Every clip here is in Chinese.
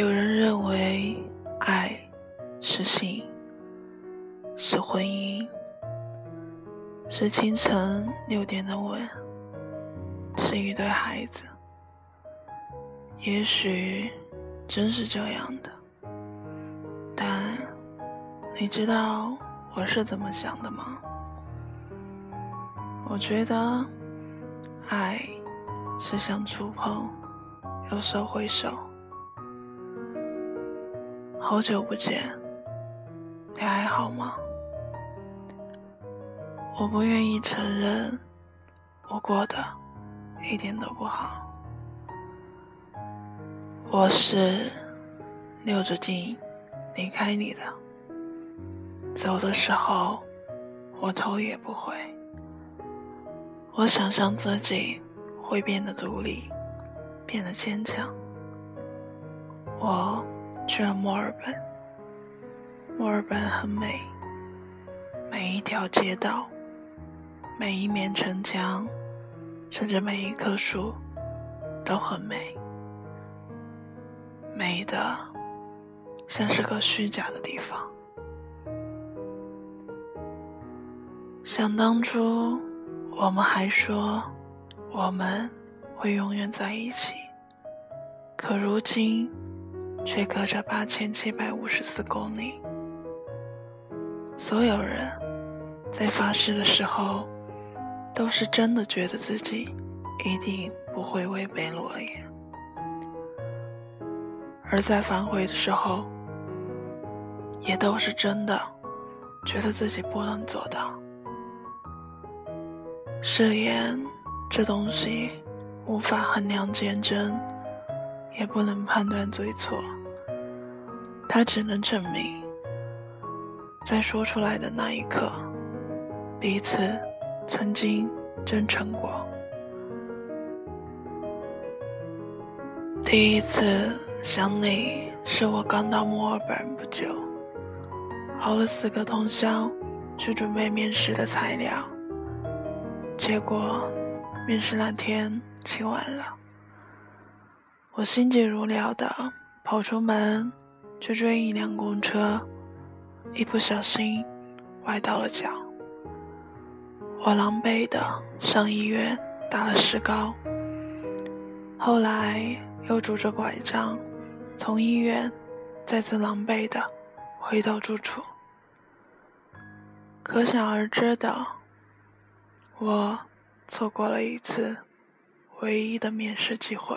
有人认为爱是性，是婚姻，是清晨六点的吻，是一对孩子。也许真是这样的，但你知道我是怎么想的吗？我觉得爱是想触碰，有手挥手。好久不见，你还好吗？我不愿意承认，我过得一点都不好。我是溜着劲离开你的，走的时候我头也不回。我想象自己会变得独立，变得坚强。我。去了墨尔本，墨尔本很美，每一条街道，每一面城墙，甚至每一棵树，都很美，美的像是个虚假的地方。想当初，我们还说我们会永远在一起，可如今。却隔着八千七百五十四公里。所有人在发誓的时候，都是真的觉得自己一定不会违背诺言；而在反悔的时候，也都是真的觉得自己不能做到。誓言这东西，无法衡量坚贞。也不能判断对错，它只能证明，在说出来的那一刻，彼此曾经真诚过。第一次想你是我刚到墨尔本不久，熬了四个通宵去准备面试的材料，结果面试那天起晚了。我心急如燎的跑出门去追一辆公车，一不小心崴到了脚。我狼狈的上医院打了石膏，后来又拄着拐杖从医院再次狼狈的回到住处。可想而知的，我错过了一次唯一的面试机会。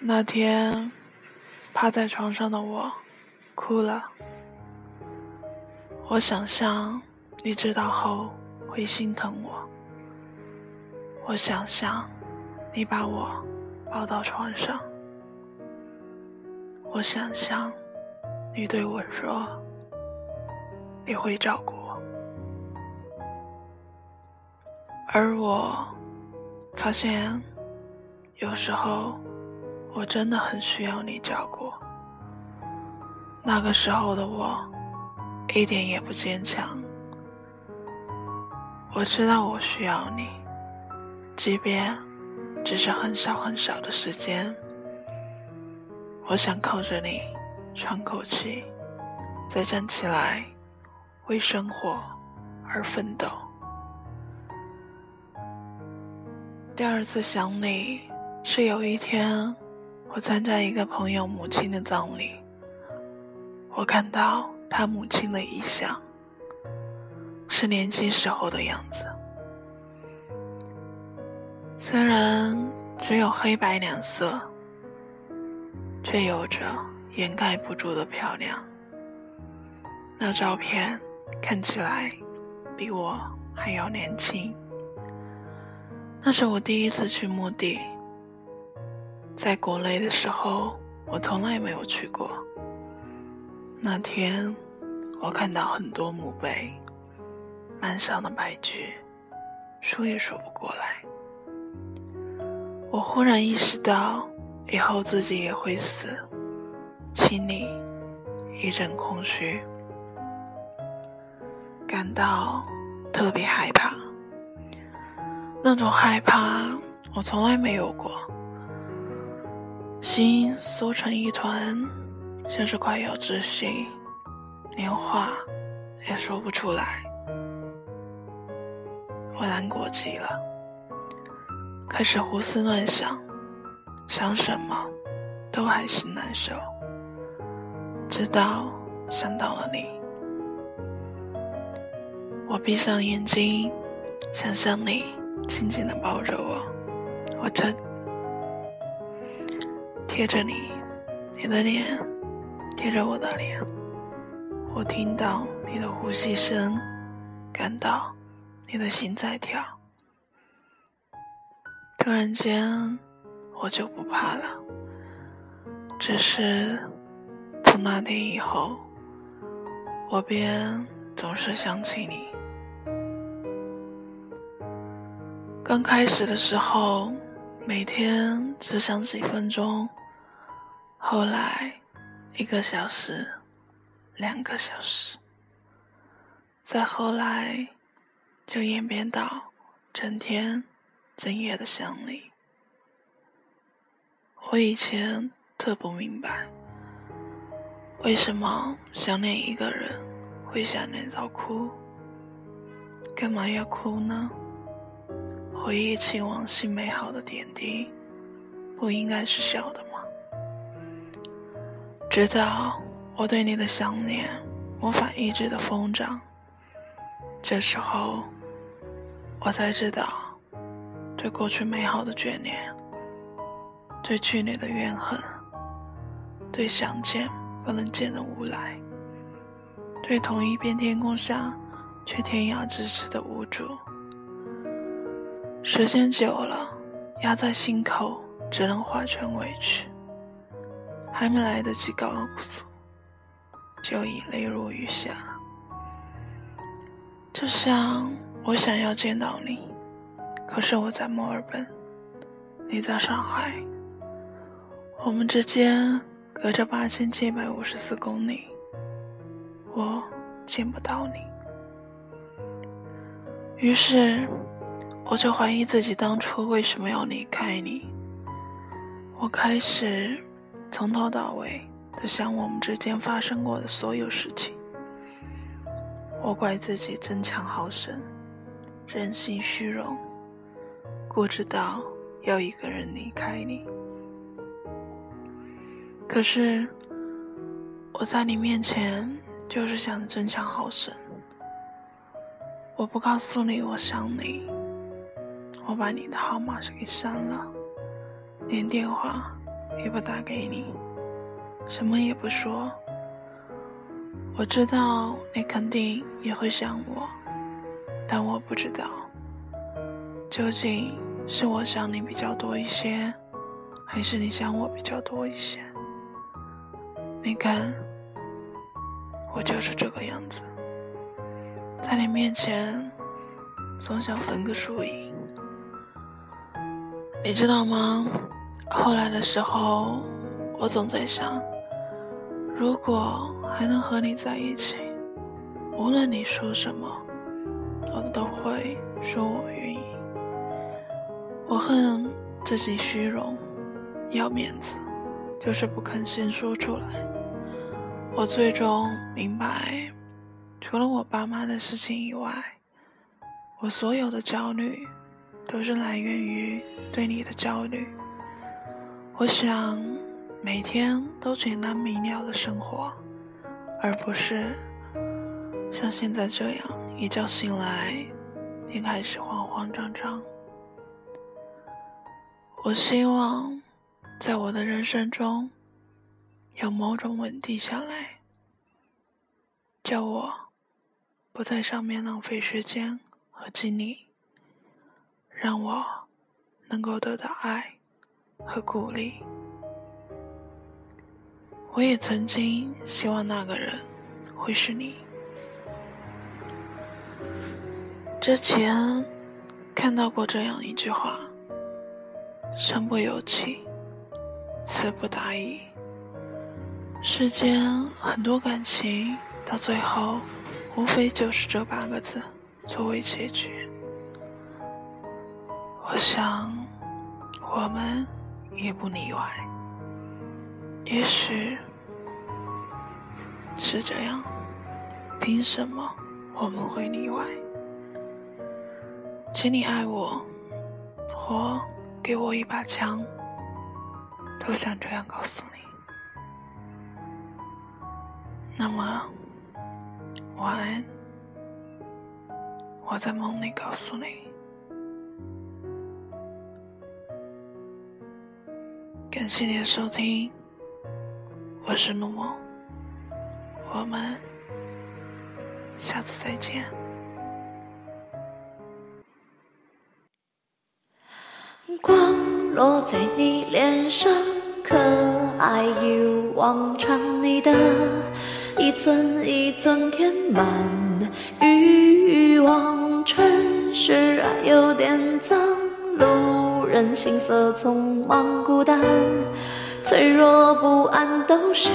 那天，趴在床上的我，哭了。我想象你知道后会心疼我。我想象你把我抱到床上。我想象你对我说你会照顾我。而我发现，有时候。我真的很需要你照顾。那个时候的我，一点也不坚强。我知道我需要你，即便只是很少很少的时间。我想靠着你喘口气，再站起来，为生活而奋斗。第二次想你是有一天。我参加一个朋友母亲的葬礼，我看到他母亲的遗像，是年轻时候的样子。虽然只有黑白两色，却有着掩盖不住的漂亮。那照片看起来比我还要年轻。那是我第一次去墓地。在国内的时候，我从来没有去过。那天，我看到很多墓碑，满上的白菊，数也数不过来。我忽然意识到，以后自己也会死，心里一阵空虚，感到特别害怕。那种害怕，我从来没有过。心缩成一团，像是快要窒息，连话也说不出来。我难过极了，开始胡思乱想，想什么都还是难受，直到想到了你。我闭上眼睛，想象你紧紧的抱着我，我真。贴着你，你的脸贴着我的脸，我听到你的呼吸声，感到你的心在跳。突然间，我就不怕了。只是从那天以后，我便总是想起你。刚开始的时候，每天只想几分钟。后来，一个小时，两个小时，再后来，就演变到整天、整夜的想你。我以前特不明白，为什么想念一个人会想念到哭？干嘛要哭呢？回忆起往昔美好的点滴，不应该是笑的吗？直到我对你的想念无法抑制的疯长，这时候我才知道，对过去美好的眷恋，对去年的怨恨，对相见不能见的无奈，对同一片天空下却天涯咫尺的无助。时间久了，压在心口，只能化成委屈。还没来得及告诉，就已泪如雨下。就像我想要见到你，可是我在墨尔本，你在上海，我们之间隔着八千七百五十四公里，我见不到你。于是，我就怀疑自己当初为什么要离开你。我开始。从头到尾的想我们之间发生过的所有事情，我怪自己争强好胜，人性虚荣，固执到要一个人离开你。可是我在你面前就是想争强好胜，我不告诉你我想你，我把你的号码给删了，连电话。也不打给你，什么也不说。我知道你肯定也会想我，但我不知道，究竟是我想你比较多一些，还是你想我比较多一些？你看，我就是这个样子，在你面前总想分个输赢，你知道吗？后来的时候，我总在想，如果还能和你在一起，无论你说什么，我都会说我愿意。我恨自己虚荣，要面子，就是不肯先说出来。我最终明白，除了我爸妈的事情以外，我所有的焦虑，都是来源于对你的焦虑。我想每天都简单明了的生活，而不是像现在这样一觉醒来便开始慌慌张张。我希望在我的人生中有某种稳定下来，叫我不在上面浪费时间和精力，让我能够得到爱。和鼓励，我也曾经希望那个人会是你。之前看到过这样一句话：“身不由己，词不达意。”世间很多感情到最后，无非就是这八个字作为结局。我想，我们。也不例外。也许是这样，凭什么我们会例外？请你爱我，或给我一把枪，都想这样告诉你。那么，晚安，我在梦里告诉你。感谢你的收听，我是默默，我们下次再见。光落在你脸上，可爱一如往常，你的一寸一寸填满欲望，城市有点脏，路。人心色匆忙，孤单、脆弱、不安都是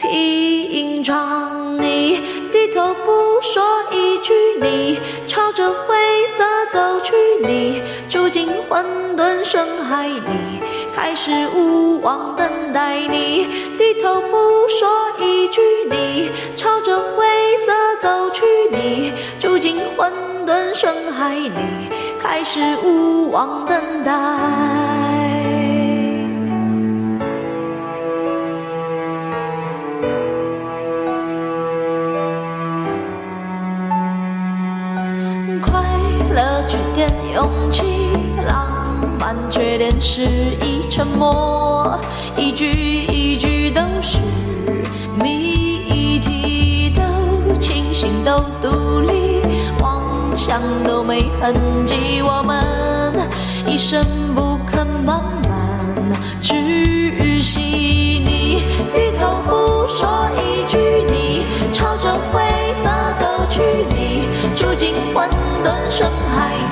平常。你低头不说一句，你朝着灰色走去，你住进混沌深海里，开始无望等待。你低头不说一句，你朝着灰色走去，你住进混沌深海里。开始无望等待，快乐缺点勇气，浪漫缺点失意，沉默一句一句都是谜题，都清醒，都。伤都没痕迹我们一生不肯慢慢窒息你低头不说一句你朝着灰色走去你住进混沌深海